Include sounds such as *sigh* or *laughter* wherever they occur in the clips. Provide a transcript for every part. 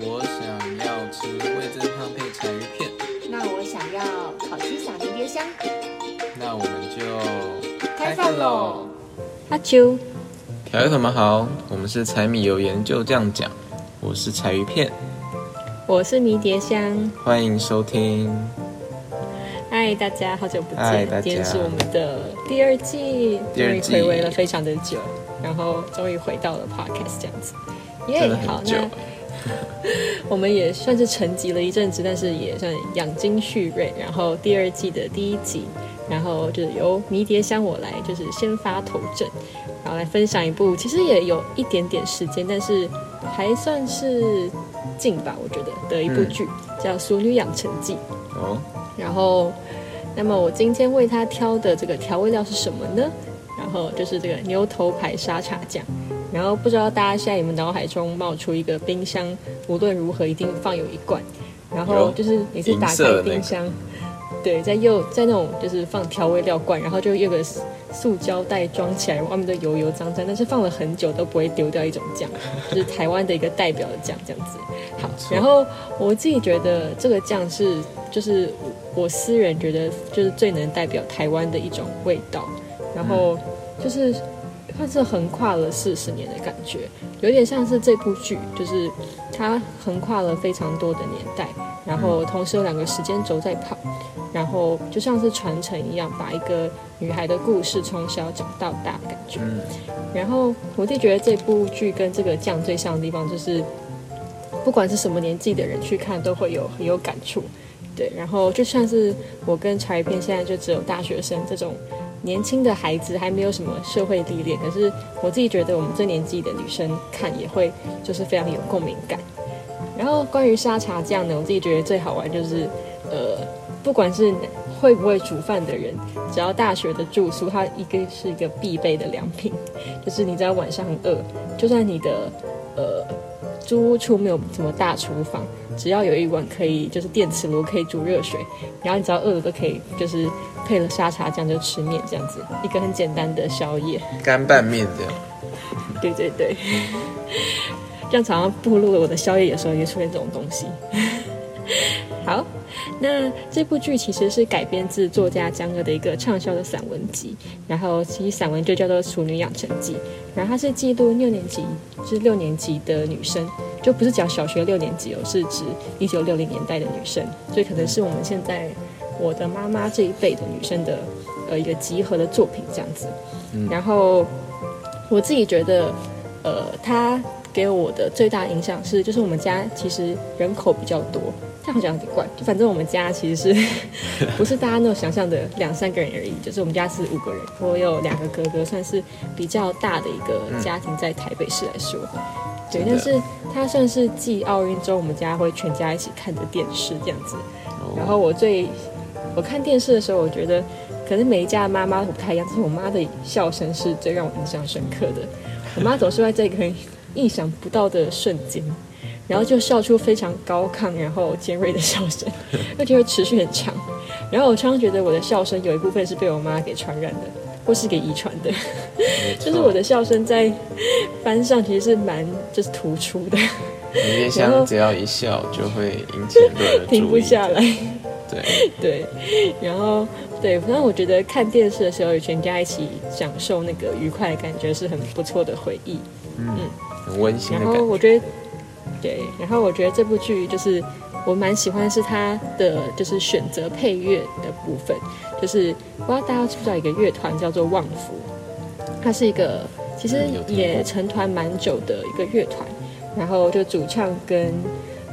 我想要吃味增汤配柴鱼片，那我想要烤鸡撒迷迭香。那我们就开饭喽！阿啾，小友们好，我们是柴米油盐就这样讲，我是柴鱼片，我是迷迭香。欢迎收听。嗨，大家好久不见！嗨大家今天是我们的第二季，终于第二季回味了非常的久，然后终于回到了 podcast 这样子。耶、真的好，很久那 *laughs* 我们也算是沉寂了一阵子，但是也算养精蓄锐。然后第二季的第一集，然后就是由迷迭香我来，就是先发头阵，然后来分享一部其实也有一点点时间，但是还算是近吧，我觉得的一部嗯剧，叫《熟女养成记》。哦，然后，那么我今天为他挑的这个调味料是什么呢？然后就是这个牛头牌沙茶酱。然后不知道大家现在有没有脑海中冒出一个冰箱，无论如何一定放有一罐。然后就是每次打开冰箱，对，在右在那种就是放调味料罐，然后就有个塑胶袋装起来，外面都油油脏脏，但是放了很久都不会丢掉一种酱，就是台湾的一个代表的酱这样子。好，然后我自己觉得这个酱是就是我私人觉得就是最能代表台湾的一种味道，然后就是它是横跨了四十年的感觉，有点像是这部剧，就是它横跨了非常多的年代，然后同时有两个时间轴在跑，然后就像是传承一样，把一个女孩的故事从小讲到大的感觉。嗯，然后我弟觉得这部剧跟这个酱最像的地方，就是不管是什么年纪的人去看，都会有很有感触。对，然后就像是我跟柴鱼片现在就只有大学生这种年轻的孩子，还没有什么社会历练，可是我自己觉得我们这年纪的女生看也会就是非常有共鸣感。然后关于沙茶酱呢，我自己觉得最好玩就是，呃，不管是会不会煮饭的人，只要大学的住宿，它一个是一个必备的良品，就是你在晚上很饿，就算你的呃租屋处没有什么大厨房，只要有一碗可以就是电磁炉可以煮热水，然后你只要饿了都可以就是配了沙茶酱就吃面这样子，一个很简单的宵夜。干拌面这样，对对对，这样常常步入了我的宵夜，有时候也出现这种东西。好，那这部剧其实是改编自作家江歌的一个畅销的散文集，然后其实散文就叫做《处女养成记》，然后它是记录六年级至六年级的女生，就不是讲小学六年级哦，是指一九六零年代的女生，所以可能是我们现在我的妈妈这一辈的女生的呃一个集合的作品这样子。然后我自己觉得，呃，它给我的最大影响是，就是我们家其实人口比较多，这样好像有点怪。就反正我们家其实是 *laughs* 不是大家那种想象的两三个人而已，就是我们家是五个人，我有两个哥哥，算是比较大的一个家庭，在台北市来说。对，但是他算是继奥运之后，我们家会全家一起看着电视这样子。然后我最我看电视的时候，我觉得可能每一家的妈妈都不太一样，但是我妈的笑声是最让我印象深刻的。我妈总是会在一个很意想不到的瞬间，然后就笑出非常高亢然后尖锐的笑声，而且会持续很长。然后我常常觉得我的笑声有一部分是被我妈给传染的，或是给遗传的，就是我的笑声在班上其实是蛮就是突出的，迷迭然后只要一笑就会引起很多人的 *laughs* 停不下来。对，对，然后对，反正我觉得看电视的时候，与全家一起享受那个愉快的感觉是很不错的回忆。嗯很温馨然的感觉。后我觉得，对，然后我觉得这部剧就是我蛮喜欢是它的就是选择配乐的部分，就是不知道大家知不知道一个乐团叫做旺福，它是一个其实也成团蛮久的一个乐团，然后就主唱跟。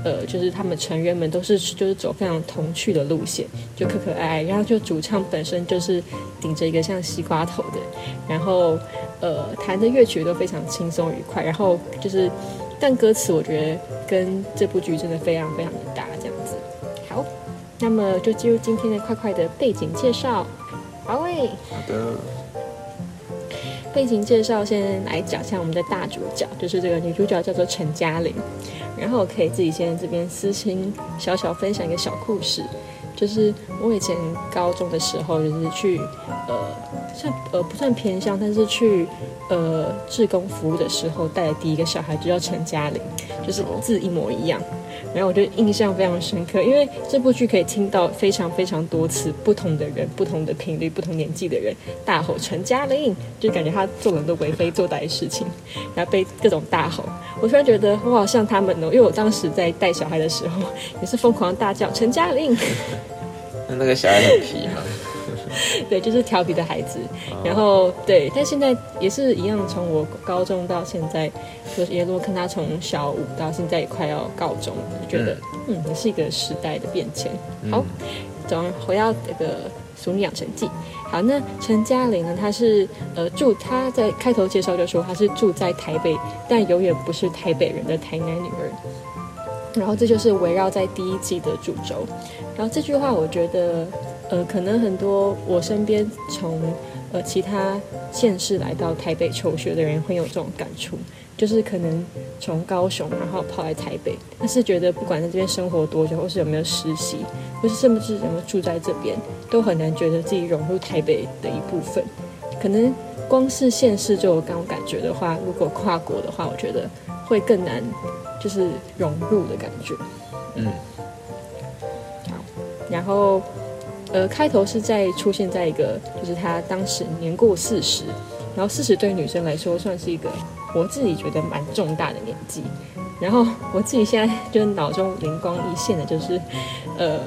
呃，就是他们成员们都是就是走非常童趣的路线，就可可爱爱。然后就主唱本身就是顶着一个像西瓜头的，然后呃弹的乐曲都非常轻松愉快。然后就是，但歌词我觉得跟这部剧真的非常非常的搭，这样子。好，那么就进入今天的快快的背景介绍。好喂，好的，背景介绍先来讲一下我们的大主角，就是这个女主角叫做陈嘉玲。然后我可以自己先这边私心小小分享一个小故事，就是我以前高中的时候，就是去呃算呃不算偏向，但是去呃志工服务的时候带的第一个小孩就叫陈嘉玲，就是字一模一样。然后我就印象非常深刻，因为这部剧可以听到非常非常多次不同的人、不同的频率、不同年纪的人大吼陈嘉玲，就感觉他做了很多为非作歹的事情，然后被各种大吼。我突然觉得我好像他们哦，因为我当时在带小孩的时候也是疯狂大叫陈嘉玲。那 *laughs* 那个小孩很皮吗？*laughs* 对，就是调皮的孩子。然后对，但现在也是一样，从我高中到现在，就是一路看他从小五到现在也快要高中，觉得嗯，也是一个时代的变迁。好，总回到这个《俗女养成记》。好，那陈嘉玲呢？她是呃住，她在开头介绍就说她是住在台北，但永远不是台北人的台南女儿。然后这就是围绕在第一季的主轴。然后这句话，我觉得。呃，可能很多我身边从呃其他县市来到台北求学的人会有这种感触，就是可能从高雄然后跑来台北，但是觉得不管在这边生活多久，或是有没有实习，或是甚至有没有住在这边，都很难觉得自己融入台北的一部分。可能光是县市就有这种感觉的话，如果跨国的话，我觉得会更难，就是融入的感觉。嗯，好，然后。呃，开头是在出现在一个，就是他当时年过四十，然后四十对女生来说算是一个我自己觉得蛮重大的年纪。然后我自己现在就是脑中灵光一现的就是，呃，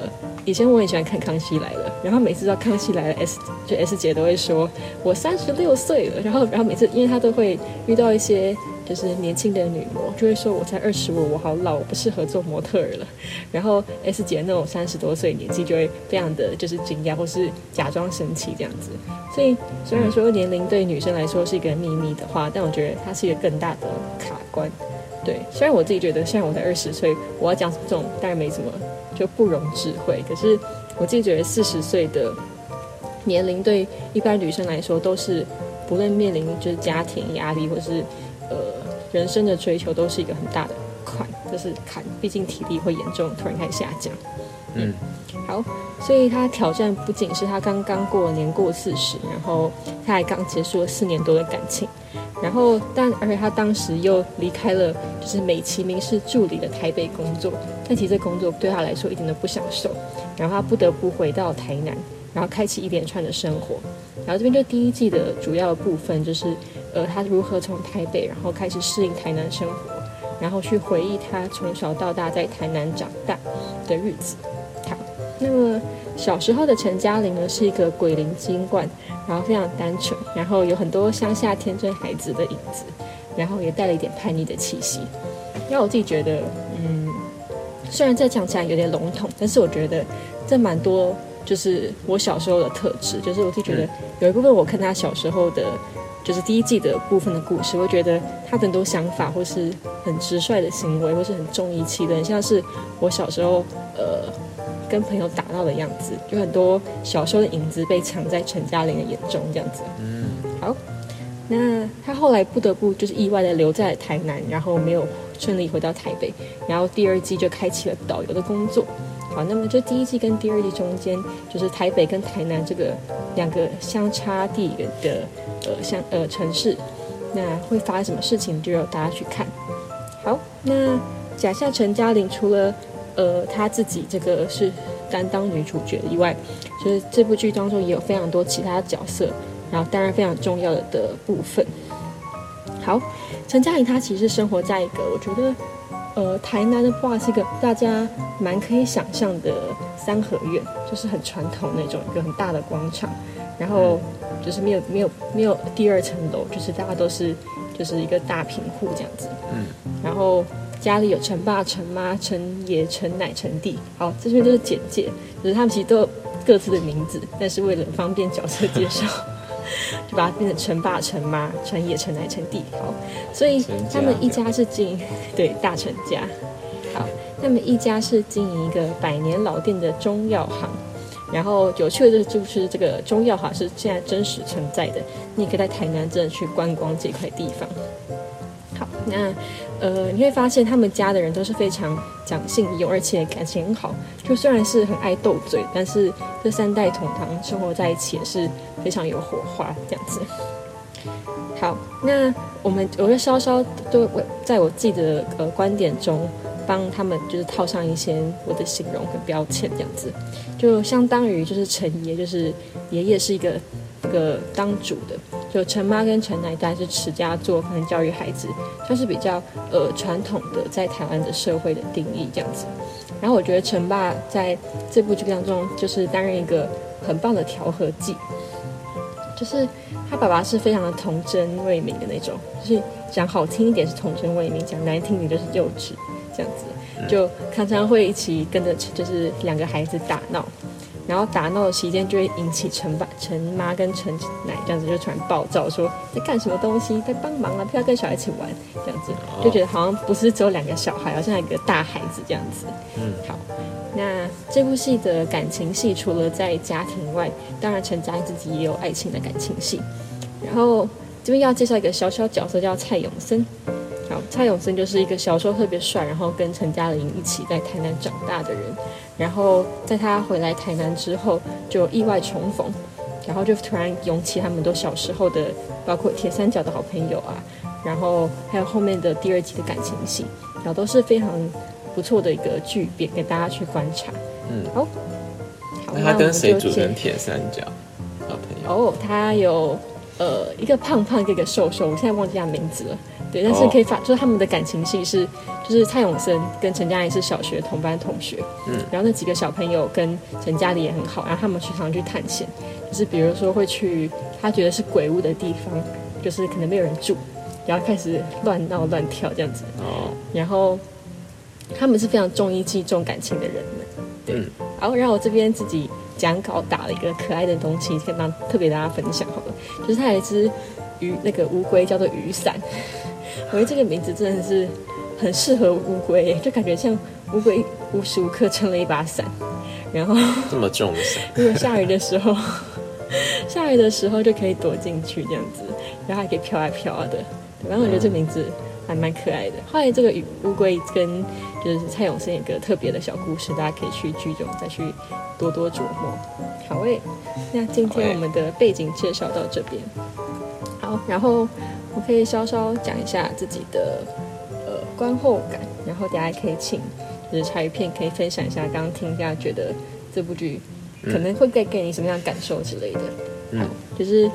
以前我很喜欢看《康熙来了》，然后每次到《康熙来了》，S 就 S 姐都会说我三十六岁了，然后然后每次因为她都会遇到一些。就是年轻的女模就会说：“我才二十五，我好老，我不适合做模特儿了。”然后 S 姐那种三十多岁年纪就会非常的就是惊讶，或是假装生气这样子。所以虽然说年龄对女生来说是一个秘密的话，但我觉得它是一个更大的卡关。对，虽然我自己觉得现在我才二十岁，我要讲这种当然没什么，就不容智慧。可是我自己觉得四十岁的年龄对一般女生来说都是不论面临就是家庭压力或是。呃，人生的追求都是一个很大的坎，就是坎，毕竟体力会严重突然开始下降。嗯，好，所以他挑战不仅是他刚刚过年过四十，然后他还刚结束了四年多的感情，然后但而且他当时又离开了就是美其名是助理的台北工作，但其实这工作对他来说一点都不享受，然后他不得不回到台南，然后开启一连串的生活。然后这边就第一季的主要部分就是。呃，他如何从台北，然后开始适应台南生活，然后去回忆他从小到大在台南长大的日子。好，那么小时候的陈嘉玲呢，是一个鬼灵精怪，然后非常单纯，然后有很多乡下天真孩子的影子，然后也带了一点叛逆的气息。因为我自己觉得，嗯，虽然这讲起来有点笼统，但是我觉得这蛮多，就是我小时候的特质，就是我自己觉得有一部分我看他小时候的。就是第一季的部分的故事，我觉得他很多想法，或是很直率的行为，或是很重义气的，很像是我小时候呃跟朋友打闹的样子，就很多小时候的影子被藏在陈嘉玲的眼中这样子。嗯，好，那他后来不得不就是意外的留在了台南，然后没有顺利回到台北，然后第二季就开启了导游的工作。好，那么这第一季跟第二季中间，就是台北跟台南这个两个相差地的呃像呃城市，那会发生什么事情，就由大家去看。好，那假设陈嘉玲除了呃她自己这个是担当女主角以外，就是这部剧当中也有非常多其他角色，然后当然非常重要的的部分。好，陈嘉玲她其实生活在一个我觉得。呃，台南的话是一个大家蛮可以想象的三合院，就是很传统那种一个很大的广场，然后就是没有没有没有第二层楼，就是大家都是就是一个大平户这样子。嗯。然后家里有陈爸、陈妈、陈爷、陈奶、陈弟。好，这边都是简介，就是他们其实都有各自的名字，但是为了方便角色介绍。*laughs* 就把它变成陈爸、陈妈、陈爷、陈奶、陈弟，好，所以他们一家是经营对大陈家，好，他们一家是经营一个百年老店的中药行，然后有趣的就是这个中药行是现在真实存在的，你可以在台南镇去观光这块地方。好，那。呃，你会发现他们家的人都是非常讲信用，而且感情很好。就虽然是很爱斗嘴，但是这三代同堂生活在一起也是非常有火花这样子。好，那我们我会稍稍都我在我自己的呃观点中，帮他们就是套上一些我的形容跟标签，这样子，就相当于就是陈爷，就是爷爷是一个个当主的，就陈妈跟陈奶奶是持家做，可能教育孩子，算是比较呃传统的在台湾的社会的定义这样子。然后我觉得陈爸在这部剧当中，就是担任一个很棒的调和剂，就是他爸爸是非常的童真未泯的那种，就是讲好听一点是童真未泯，讲难听一点就是幼稚这样子，就常常会一起跟着就是两个孩子打闹。然后打闹的期间就会引起陈爸、陈妈跟陈奶这样子就突然暴躁，说在干什么东西，在帮忙啊，不要跟小孩一起玩，这样子就觉得好像不是只有两个小孩，好像一个大孩子这样子。嗯，好，那这部戏的感情戏除了在家庭外，当然陈家自己也有爱情的感情戏。然后这边要介绍一个小小角色，叫蔡永森。好，蔡永森就是一个小时候特别帅，然后跟陈嘉玲一起在台南长大的人。然后在他回来台南之后，就意外重逢，然后就突然涌起他们都小时候的，包括铁三角的好朋友啊，然后还有后面的第二季的感情戏，然后都是非常不错的一个剧，别给大家去观察。嗯，好，那他跟谁组成成铁三角？好朋友。哦，他有呃一个胖胖，一个瘦瘦，我现在忘记他名字了。对，但是可以发，就是他们的感情戏是，就是蔡永森跟陈嘉玲是小学同班同学，嗯，然后那几个小朋友跟陈嘉玲也很好，然后他们去常常去探险，就是比如说会去他觉得是鬼屋的地方，就是可能没有人住，然后开始乱闹乱跳这样子，哦，然后他们是非常重义气、重感情的人们。对，然后我这边自己讲稿打了一个可爱的东西，跟大特别大家分享好了，就是它有一只鱼，那个乌龟叫做雨伞。我觉得这个名字真的是很适合乌龟耶，就感觉像乌龟无时无刻撑了一把伞，然后这么重的伞，*laughs* 如果下雨的时候，下雨的时候就可以躲进去这样子，然后还可以飘啊飘啊的。对反正我觉得这名字还蛮可爱的。后来这个乌乌龟跟就是蔡永生有个特别的小故事，大家可以去剧中再去多多琢磨。好诶，那今天我们的背景介绍到这边。好，然后我可以稍稍讲一下自己的呃观后感，然后大家可以请就是茶余片可以分享一下刚刚听大家觉得这部剧可能会给给你什么样的感受之类的。嗯好，就是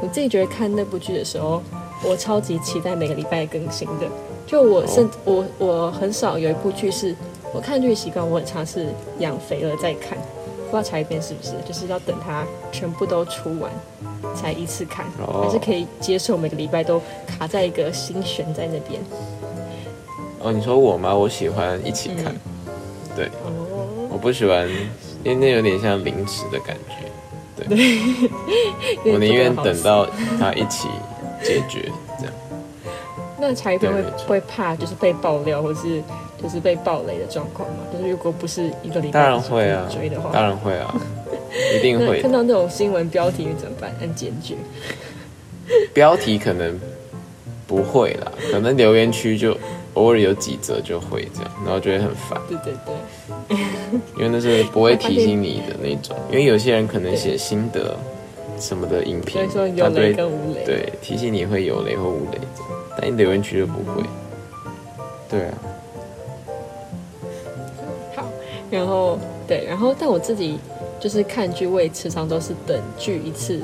我自己觉得看那部剧的时候，我超级期待每个礼拜更新的。就我甚、我我很少有一部剧是我看剧习惯，我很常是养肥了再看。不知道茶一遍是不是，就是要等它全部都出完才一次看，哦。还是可以接受每个礼拜都卡在一个心悬在那边。哦，你说我吗？我喜欢一起看，对，哦，我不喜欢，因为那有点像临时的感觉，对，我宁愿 *laughs* 等到它一起解决，这样。*laughs* 那茶一遍会会怕就是被爆料或是就是被暴雷的状况嘛？就是如果不是一个礼拜当然会啊追的话，当然会啊，一定会。*laughs* 看到那种新闻标题怎么办？按检举。标题可能不会啦，可能留言区就偶尔有几则就会这样，然后觉得很烦，对对对，因为那是不会提醒你的那种。*laughs* 因为有些人可能写心得什么的影所评以说，有雷跟无雷。对提醒你会有雷或无雷，但你留言区就不会。对啊，然后对，然后但我自己就是看剧，我也时常都是等剧一次，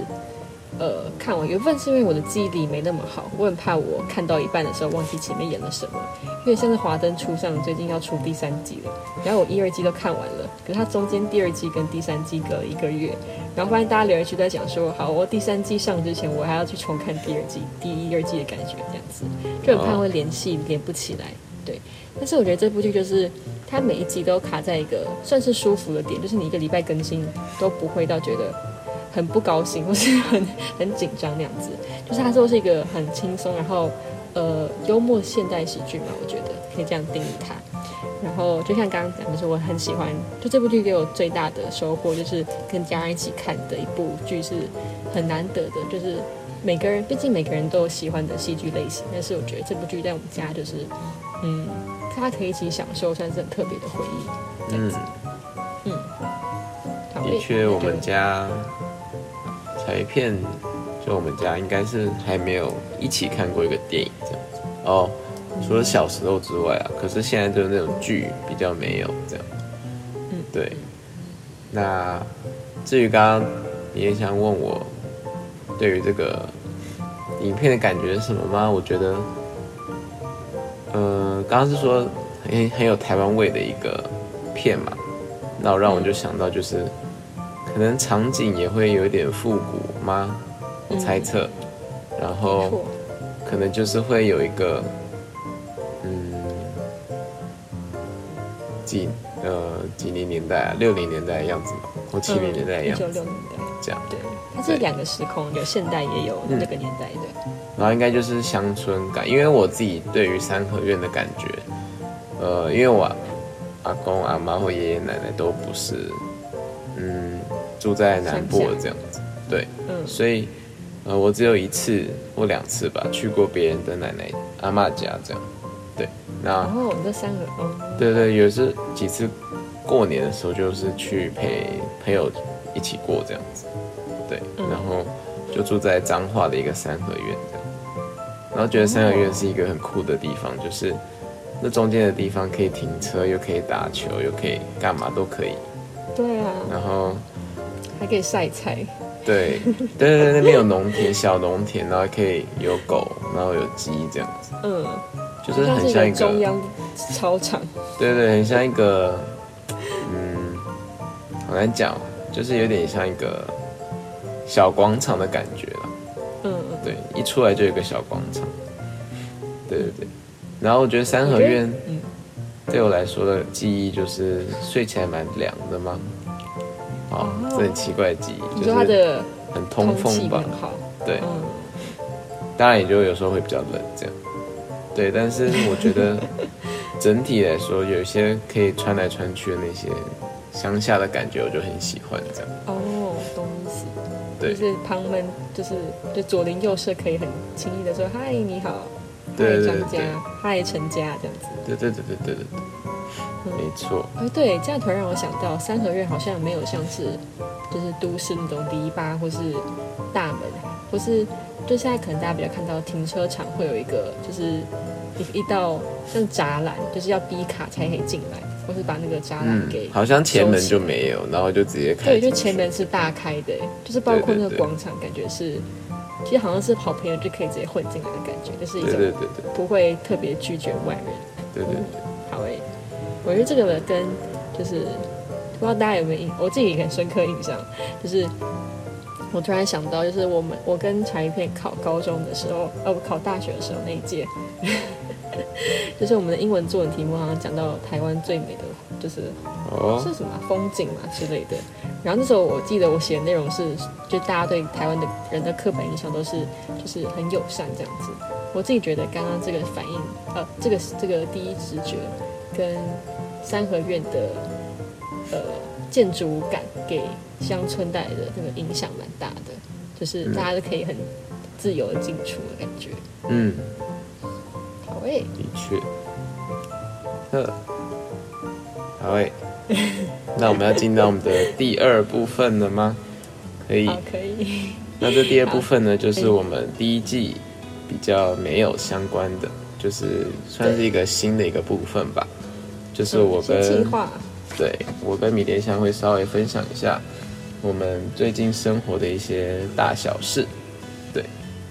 呃，看完。有一部分是因为我的记忆力没那么好，我很怕我看到一半的时候忘记前面演了什么。因为像是《华灯初上》最近要出第三季了，然后我一、二季都看完了，可是它中间第二季跟第三季隔了一个月，然后发现大家留言区都在讲说，好，我第三季上之前我还要去重看第二季、第一、二季的感觉，这样子，就很怕会联系连不起来。对，但是我觉得这部剧就是它每一集都卡在一个算是舒服的点，就是你一个礼拜更新都不会到觉得很不高兴或是很很紧张那样子，就是它都是一个很轻松，然后呃幽默现代喜剧嘛，我觉得可以这样定义它。然后就像刚刚讲的是，我很喜欢，就这部剧给我最大的收获就是跟家人一起看的一部剧是很难得的，就是每个人毕竟每个人都有喜欢的戏剧类型，但是我觉得这部剧在我们家就是嗯，大家可以一起享受，算是很特别的回忆。嗯，好的确，我们家家彩片就我们家应该是还没有一起看过一个电影这样子哦，除了小时候之外啊，可是现在就是那种剧比较没有这样。嗯，对。那至于刚刚你也想问我对于这个影片的感觉是什么吗？我觉得，呃，刚刚是说很很有台湾味的一个片嘛，那让我就想到就是可能场景也会有一点复古吗？我猜测，然后，可能就是会有一个，嗯，几呃几零年代啊，六零年代的样子嘛，或七零年代的样子，这样。对，它是两个时空，有现代也有那个年代的。然后应该就是乡村感，因为我自己对于三合院的感觉，呃，因为我阿公阿妈或爷爷奶奶都不是，嗯，住在南部的这样子，对，嗯。所以呃，我只有一次或两次吧，去过别人的奶奶阿妈家这样，对，那然后我们这三个，嗯，对对，有是几次过年的时候，就是去陪朋友一起过这样子，对，嗯。然后就住在彰化的一个三合院这样，然后觉得三合院是一个很酷的地方，就是那中间的地方可以停车，又可以打球，又可以干嘛都可以，对啊，然后还可以晒菜，对 *laughs* 对对对，那边有农田，小农田，然后可以有狗，然后有鸡这样子，嗯，就是很像一个，个中央操场，对对，很像一个，嗯，好难讲，就是有点像一个小广场的感觉了。嗯嗯，对，一出来就有个小广场。对对对，然后我觉得三合院嗯，对我来说的记忆就是睡起来蛮凉的嘛。哦，这很奇怪的记忆，你就是说它的很通风吧对，嗯，当然也就有时候会比较冷这样。对，但是我觉得整体来说，有一些可以穿来穿去的那些乡下的感觉，我就很喜欢这样。哦，懂意思，对。就是旁门，就是就左邻右舍可以很轻易的说嗨你好，嗨张家，嗨陈家这样子。对对对对对对对，没错。哎，对，这样突然让我想到，三合院好像没有像是就是都市那种篱笆或是大门，或是就现在可能大家比较看到停车场会有一个就是一一道像栅栏，就是要逼卡才可以进来，或是把那个栅栏嗯给，好像前门就没有，然后就直接开对，就前门是大开的，就是包括那个广场，感觉是其实好像是好朋友就可以直接混进来的感觉，就是一种对对不会特别拒绝外人。对对对，好诶、我觉得这个跟就是不知道大家有没有印，我自己也很深刻印象，就是我突然想到，就是我们我跟柴一片考高中的时候，呃，我考大学的时候那一届，*laughs* 就是我们的英文作文题目好像讲到台湾最美的就是哦，是什么啊风景嘛之类的。然后那时候我记得我写的内容是，就大家对台湾的人的刻板印象都是就是很友善这样子。我自己觉得刚刚这个反应，呃，这个这个第一直觉跟三合院的呃建筑感给乡村带来的那个影响蛮大的，就是大家都可以很自由的进出的感觉。嗯，好诶、的确。呵，好诶，*laughs* 那我们要进到我们的第二部分了吗？可以。可以。那这第二部分呢，就是我们第一季比较没有相关的，就是算是一个新的一个部分吧。就是我跟划，对我跟米莲香会稍微分享一下我们最近生活的一些大小事。对，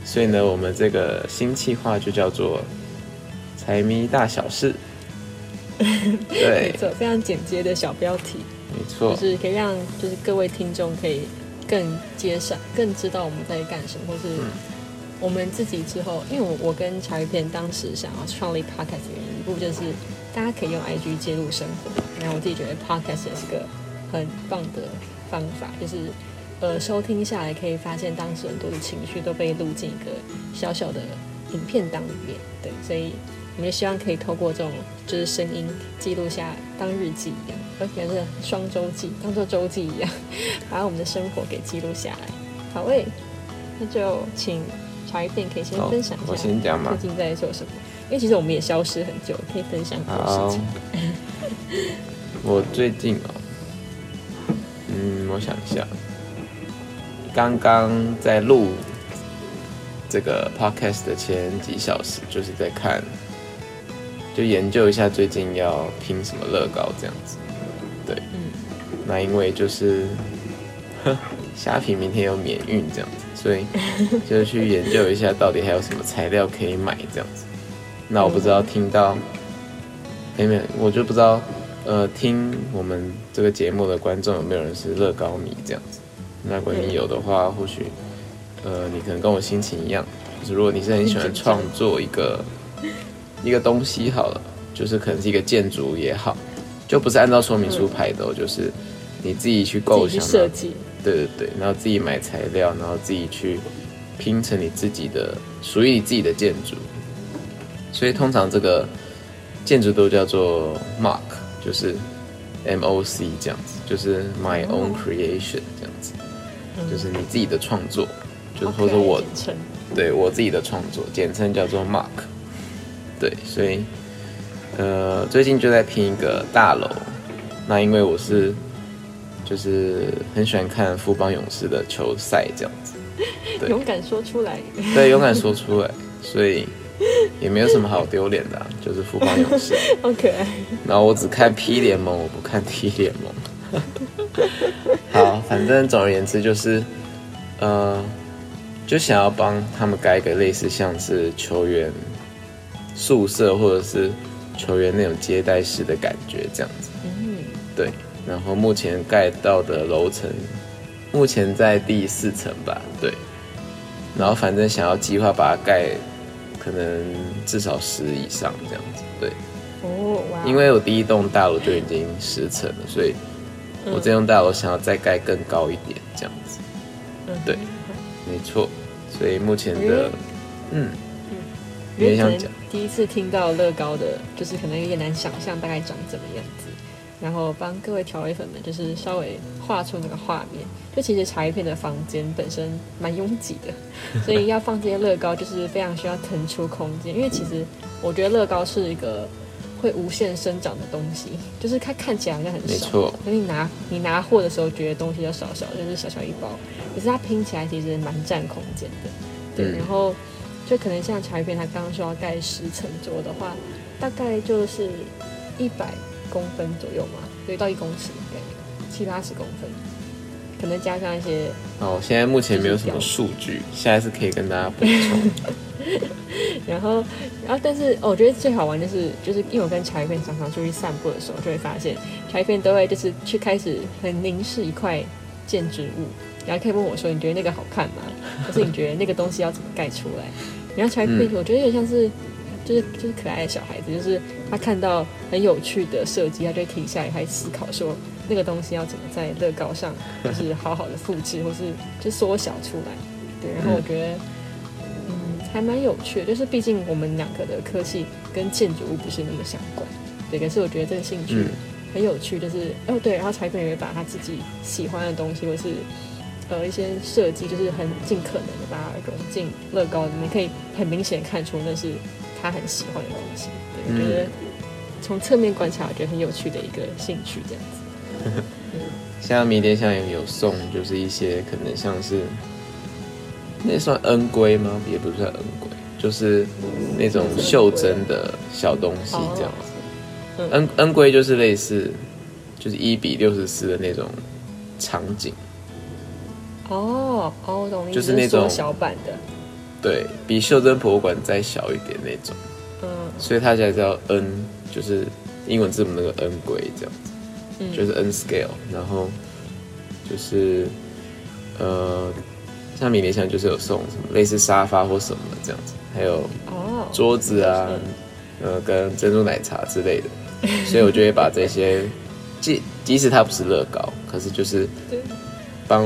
所以呢，我们这个新计划就叫做“财迷大小事”。*laughs* 没对，错，非常简洁的小标题。没错就，是可以让就是各位听众可以更接上，更知道我们在干什么，或是我们自己之后，因为我我跟茶鱼片当时想要创立 podcast 的原因，一部就是大家可以用 IG 记录生活，然后我自己觉得 podcast 也是个很棒的方法，就是呃收听下来可以发现当时很多的情绪都被录进一个小小的影片档里面，对，所以我们也希望可以透过这种就是声音记录下当日记一样，而且是双周记，当做周记一样，把我们的生活给记录下来。好诶，那就请茶一片可以先分享一下我先讲嘛最近在做什么，因为其实我们也消失很久，可以分享很多事情。，我最近哦，嗯，我想一下，刚刚在录这个 podcast 的前几小时，就是在看，就研究一下最近要拼什么乐高这样子。对，嗯，那因为就是虾皮明天有免运这样子，所以就去研究一下到底还有什么材料可以买这样子。那我不知道听到，哎没有，我就不知道，呃，听我们这个节目的观众有没有人是乐高迷这样子？那如果你有的话，或许，呃，你可能跟我心情一样，就是如果你是很喜欢创作一个一个东西好了，就是可能是一个建筑也好，就不是按照说明书排的、哦，就是你自己去构想设计，对对对，然后自己买材料，然后自己去拼成你自己的属于你自己的建筑。所以通常这个建筑都叫做 mark，就是 M O C 这样子，就是 My Own Creation 这样子，就是你自己的创作，就是或者我对我自己的创作，简称叫做 Mark。对，所以呃，最近就在拼一个大楼。那因为我是就是很喜欢看富邦勇士的球赛这样子，对勇敢说出来，对，勇敢说出来，所以也没有什么好丢脸的啊、就是富邦勇士。好可爱。然后我只看 P 联盟，我不看 T 联盟。*laughs* 好，反正总而言之就是，呃，就想要帮他们盖一个类似像是球员宿舍或者是球员那种接待室的感觉这样子。嗯，对，然后目前盖到的楼层，目前在第四层吧。对，然后反正想要计划把它盖，可能至少十以上这样子。对。哦，哇，因为我第一栋大楼就已经十层了，所以我这栋大楼想要再盖更高一点，这样子。嗯对没错，所以目前的，嗯，因为可能你也想讲，第一次听到乐高的，就是可能有点难想象大概长怎么样子。然后帮各位调味粉们，就是稍微画出那个画面。就其实茶叶片的房间本身蛮拥挤的，所以要放这些乐高，就是非常需要腾出空间。因为其实我觉得乐高是一个会无限生长的东西，就是它看起来好像很少，没错可是你拿你拿货的时候，觉得东西就少少，就是小小一包，可是它拼起来其实蛮占空间的。对，嗯然后就可能像茶叶片，他刚刚说要盖十层左右的话，大概就是一百公分左右嘛，对，到一公尺大概七八十公分，可能加上一些哦，现在目前没有什么数据，下一次可以跟大家补充。*laughs* 然后，然后，但是、哦我觉得最好玩就是，就是因为我跟茶叶片常常出去散步的时候，就会发现茶叶片都会就是去开始很凝视一块建筑物，然后可以问我说：“你觉得那个好看吗？可是你觉得那个东西要怎么盖出来？”然后茶叶片，我觉得有点像是，就是就是可爱的小孩子，就是他看到很有趣的设计，他就停下来，他思考说那个东西要怎么在乐高上 *laughs* 就是好好的复制，或是就缩小出来。对，然后我觉得。嗯，还蛮有趣的，就是毕竟我们两个的科技跟建筑物不是那么相关，对。可是我觉得这个兴趣嗯很有趣，就是、哦对，然后裁缝也会把他自己喜欢的东西，或是呃一些设计，就是很尽可能的把它融进乐高里面，可以很明显看出那是他很喜欢的东西。对，我觉得从侧面观察，我觉得很有趣的一个兴趣，这样子。*laughs* 像迷迭香也有送，就是一些可能像是那算恩龟吗？也不算恩龟，就是那种袖珍的小东西这样子。嗯恩恩龟就是类似，就是一比六十四的那种场景，哦哦，我懂你意思，就是那种小版的，对比袖珍博物馆再小一点那种，嗯。所以它才叫 N，就是英文字母那个 N 龟这样子。嗯，就是 N scale，然后就是呃，像迷迭香就是有送什么类似沙发或什么的这样子，还有哦，桌子啊，呃，跟珍珠奶茶之类的，所以我就会把这些，即即使它不是乐高，可是就是 *laughs* 对。帮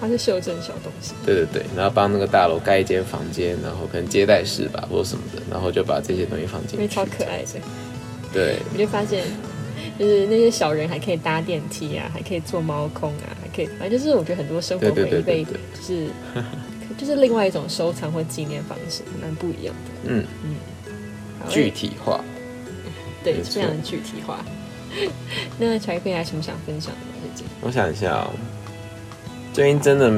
它是袖珍小东西。对对对，然后帮那个大楼盖一间房间，然后可能接待室吧或者什么的，然后就把这些东西放进去，超可爱的，对，你就发现，就是那些小人还可以搭电梯啊，还可以坐猫空啊，还可以，反正就是我觉得很多生活回忆被就是 *laughs* 就是另外一种收藏或纪念方式，蛮不一样的。嗯，嗯具体化。对，非常的具体化。*laughs* 那柴飞还有什么想分享的吗？最近？我想一下哦，最近真的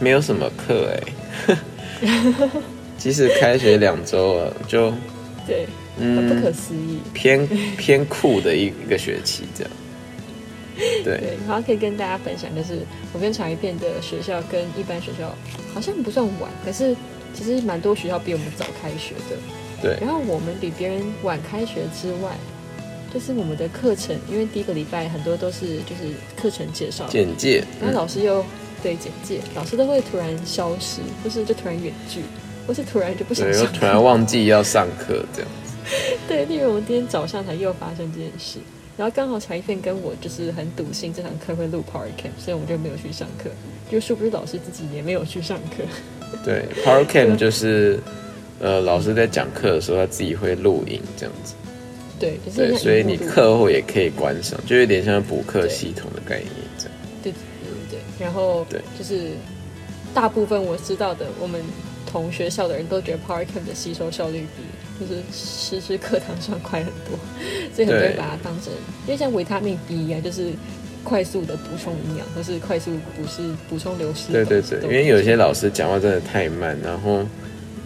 没有什么课哎，*laughs* 即使开学两周了，就对，很不可嗯思议。偏偏酷的一一个学期这样。*laughs* 对，对，然后可以跟大家分享，就是我跟长一片的学校跟一般学校好像不算晚，可是其实蛮多学校比我们早开学的。对然后我们比别人晚开学之外，就是我们的课程，因为第一个礼拜很多都是就是课程介绍，简介，然后嗯老师又对简介，老师都会突然消失，或是就突然远距，或是突然就不想对，上又突然忘记要上课这样子。*laughs* 对，例如我们今天早上才又发生这件事，然后刚好茶一片跟我就是很笃信这堂课会录 Power Camp，所以我们就没有去上课。就是不是老师自己也没有去上课。对，Power Camp *laughs* 就是呃老师在讲课的时候，他自己会录影这样子。对，就是对，所以你课后也可以观赏，就有点像补课系统的概念这样。对对对对，然后对就是大部分我知道的，我们同学校的人都觉得 Camp 的吸收效率比就是实时课堂上快很多，*laughs* 所以很多人把它当成，因为像维他命 B 一样，就是快速的补充营养，或是快速补是补充流失对对对，因为有些老师讲话真的太慢，然后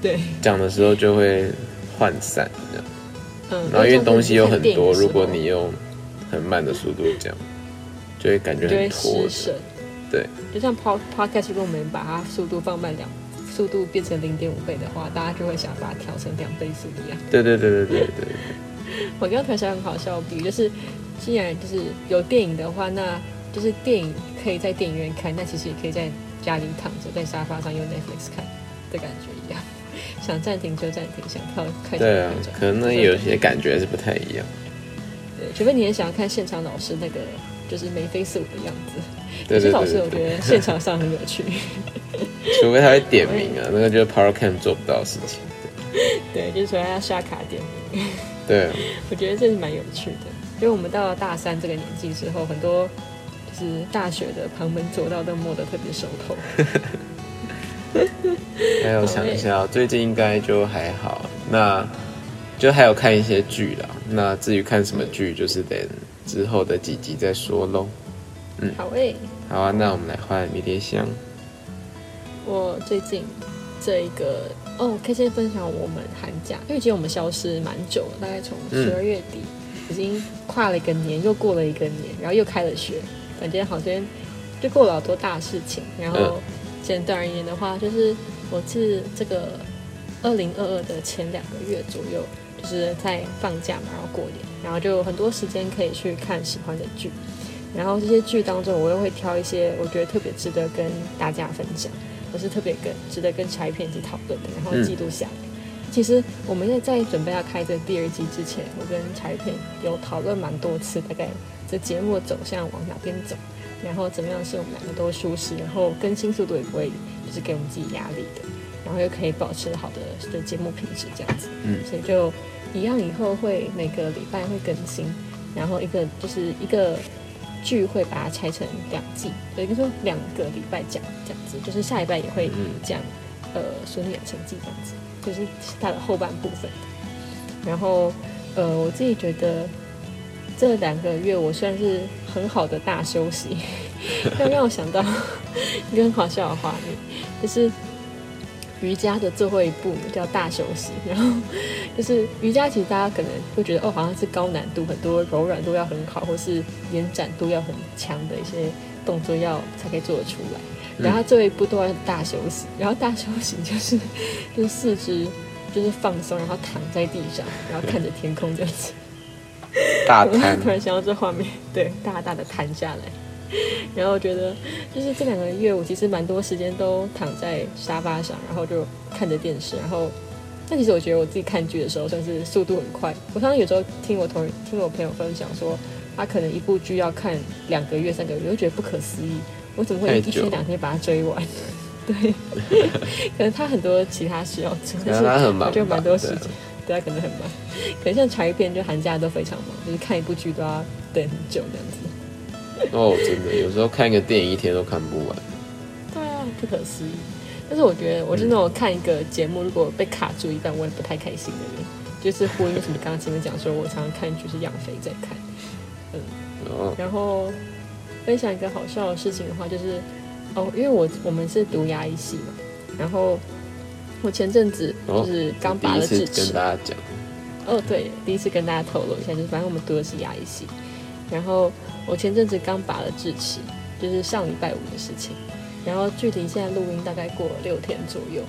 对，讲的时候就会涣散这样。嗯，然后因为东西有很多，如果你用很慢的速度这样，就会感觉很拖失神着。，对，就像 pod podcast，如果我们把它速度放慢两，速度变成零点五倍的话，大家就会想把它调成两倍速一样。对对对对对对，*laughs* 我刚刚突然想很好笑比喻，就是既然就是有电影的话，那就是电影可以在电影院看，那其实也可以在家里躺着在沙发上用 Netflix 看的感觉。想暂停就暂停，想跳快转对啊。可能那有些感觉是不太一样。对，除非你也想要看现场老师那个就是眉飞色舞的样子。对对有些老师我觉得现场 *laughs* 上很有趣。除非他会点名啊，那个就是 Power Camp 做不到的事情。*laughs* 对，就是说要刷卡点名。对啊，*laughs* 我觉得这是蛮有趣的，因为我们到了大三这个年纪之后，很多就是大学的旁门左道都摸得特别熟透。*laughs* 还有想一下，最近应该就还好。那就还有看一些剧啦。那至于看什么剧，就是等之后的几集再说喽。好诶、好啊，那我们来换迷迭香。我最近这一个哦，可以先分享我们寒假，因为其实我们消失蛮久了，大概从嗯十二月底、已经跨了一个年，又过了一个年，然后又开了学，感觉好像就过了好多大事情。然后嗯简单而言的话，就是我是这个二零二二的前两个月左右，就是在放假嘛，然后过年，然后就有很多时间可以去看喜欢的剧。然后这些剧当中，我又会挑一些我觉得特别值得跟大家分享，或是特别跟值得跟柴片一起讨论的，然后记录下来。其实我们在在准备要开这第二季之前，我跟柴片有讨论蛮多次，大概这节目的走向往哪边走，然后怎么样是我们两个都舒适，然后更新速度也不会就是给我们自己压力的，然后又可以保持好的的节目品质这样子。嗯所以就一样，以后会每个礼拜会更新，然后一个就是一个剧会把它拆成两季，有一个说两个礼拜讲这样子，就是下礼拜也会嗯讲、呃《孙女养成记》这样子，就是它的后半部分。然后呃，我自己觉得这两个月我算是很好的大休息，*laughs* 要让我想到 *laughs* 一个很好笑的画面，就是瑜伽的最后一步叫大休息，然后就是瑜伽，其实大家可能会觉得哦，好像是高难度，很多柔软度要很好，或是延展度要很强的一些动作要才可以做得出来。然后最后一步都要大休息，然后大休息就是 *laughs* 就是四肢就是放松，然后躺在地上，然后看着天空这样子。我大摊突然想到这画面，对，大大的摊下来。然后我觉得，就是这两个月，我其实蛮多时间都躺在沙发上，然后就看着电视。然后，但其实我觉得我自己看剧的时候，算是速度很快。我常常有时候听我同听我朋友分享说，他可能一部剧要看两个月、三个月，我就觉得不可思议，我怎么会一天两天把它追完？对，*laughs* *laughs* 可能他很多其他事要做，但是他很忙我就蛮多时间，对他可能很忙。*laughs* 可能像柴片，就寒假都非常忙，就是看一部剧都要等很久这样子。哦，真的，有时候看一个电影一天都看不完。对啊，不可思议。但是我觉得我是那种看一个节目，如果被卡住一半，我也不太开心的人。就是呼应什么刚刚前面讲说，我常常看剧是养肥在看。哦，然后分享一个好笑的事情的话，就是哦，因为我我们是读牙医系嘛，然后我前阵子就是刚拔了智齿。第一次跟，大家讲，哦，对，第一次跟大家透露一下，就是反正我们读的是牙医系，然后我前阵子刚拔了智齿，就是上礼拜五的事情，然后具体现在录音大概过了六天左右，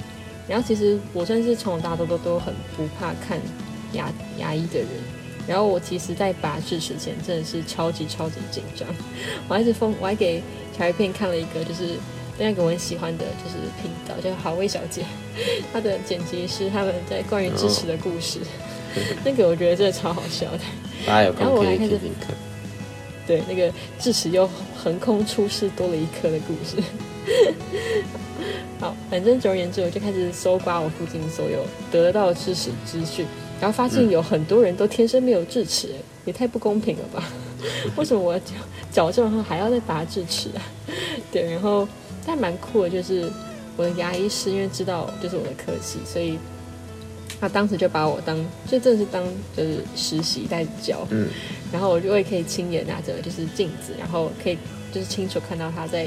然后其实我算是从大都都很不怕看牙牙医的人，然后我其实在拔智齿前真的是超级超级紧张，我还是疯，我还给小鱼片看了一个就是。另外一个我很喜欢的就是频道，叫好味小姐，*laughs* 她的剪辑是他们在关于智齿的故事，*laughs* 那个我觉得真的超好笑的。*laughs* 大家有然后空可以我还开始听听看。对，那个智齿又横空出世多了一颗的故事。好，反正总而言之，我就开始搜刮我附近所有得到的智齿资讯，然后发现有很多人都天生没有智齿，也太不公平了吧？为什么我矫矫正后还要再拔智齿啊？对，然后但蛮酷的，就是我的牙医师因为知道就是我的科系，所以他当时就把我当，就真的是当就是实习在教，嗯，然后我就会可以亲眼拿着就是镜子，然后可以就是清楚看到他在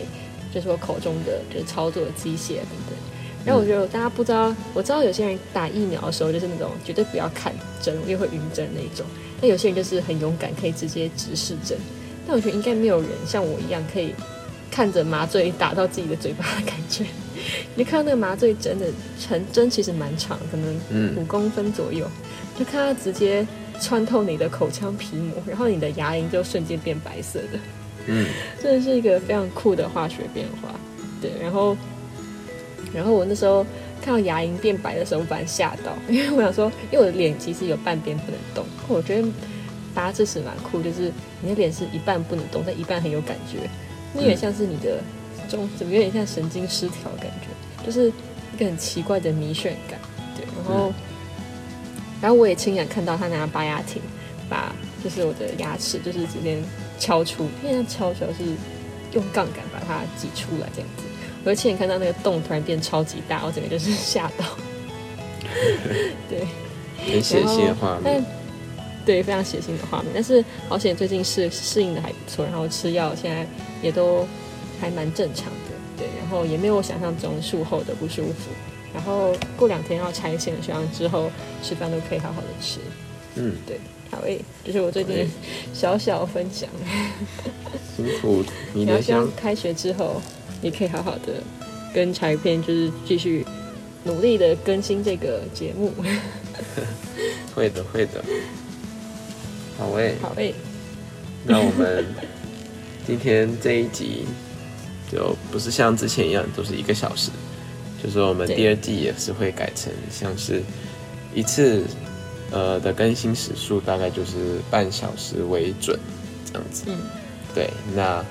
就是我口中的就是操作的机械等等。然后我觉得大家不知道，我知道有些人打疫苗的时候就是那种绝对不要看针，因为会晕针那一种。但有些人就是很勇敢，可以直接直视针。但我觉得应该没有人像我一样可以看着麻醉打到自己的嘴巴的感觉。*laughs* 你看到那个麻醉针的针针其实蛮长，可能嗯五公分左右，就看它直接穿透你的口腔皮膜，然后你的牙龈就瞬间变白色的。嗯，真的是一个非常酷的化学变化。对，然后，然后我那时候看到牙龈变白的时候，我本来吓到，*laughs* 因为我想说，因为我的脸其实有半边不能动，我觉得拔智齿蛮酷，就是你的脸是一半不能动，但一半很有感觉，那有点像是你的中，怎么有点像神经失调感觉，就是一个很奇怪的迷眩感。对，然后，然后我也亲眼看到他拿拔牙挺把就是我的牙齿就是直接敲出，因为像敲出来是用杠杆把它挤出来这样子。我就亲眼看到那个洞突然变超级大，我整个就是 *laughs* 吓到。对，很血腥的画但面。对非常血腥的画面，但是好险最近适适应的还不错，然后吃药现在也都还蛮正常的，对，然后也没有我想象中术后的不舒服。然后过两天要拆线，希望之后吃饭都可以好好的吃。嗯，对，好诶，这是我最近小小分享。辛苦迷然后迭香，希望开学之后你可以好好的跟柴片就是继续努力的更新这个节目。会 *laughs* 的会的。好诶，好诶，那我们今天这一集就不是像之前一样都是一个小时，就是我们第二季也是会改成像是一次呃的更新时数大概就是半小时为准这样子。嗯，对，那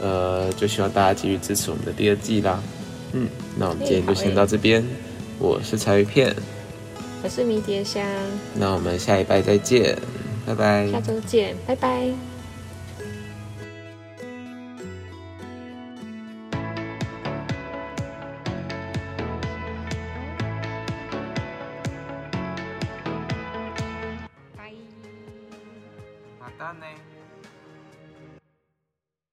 呃就希望大家继续支持我们的第二季啦。嗯，那我们今天就先到这边，我是柴鱼片，我是迷迭香，那我们下一拜再见，拜拜。下周见，拜拜。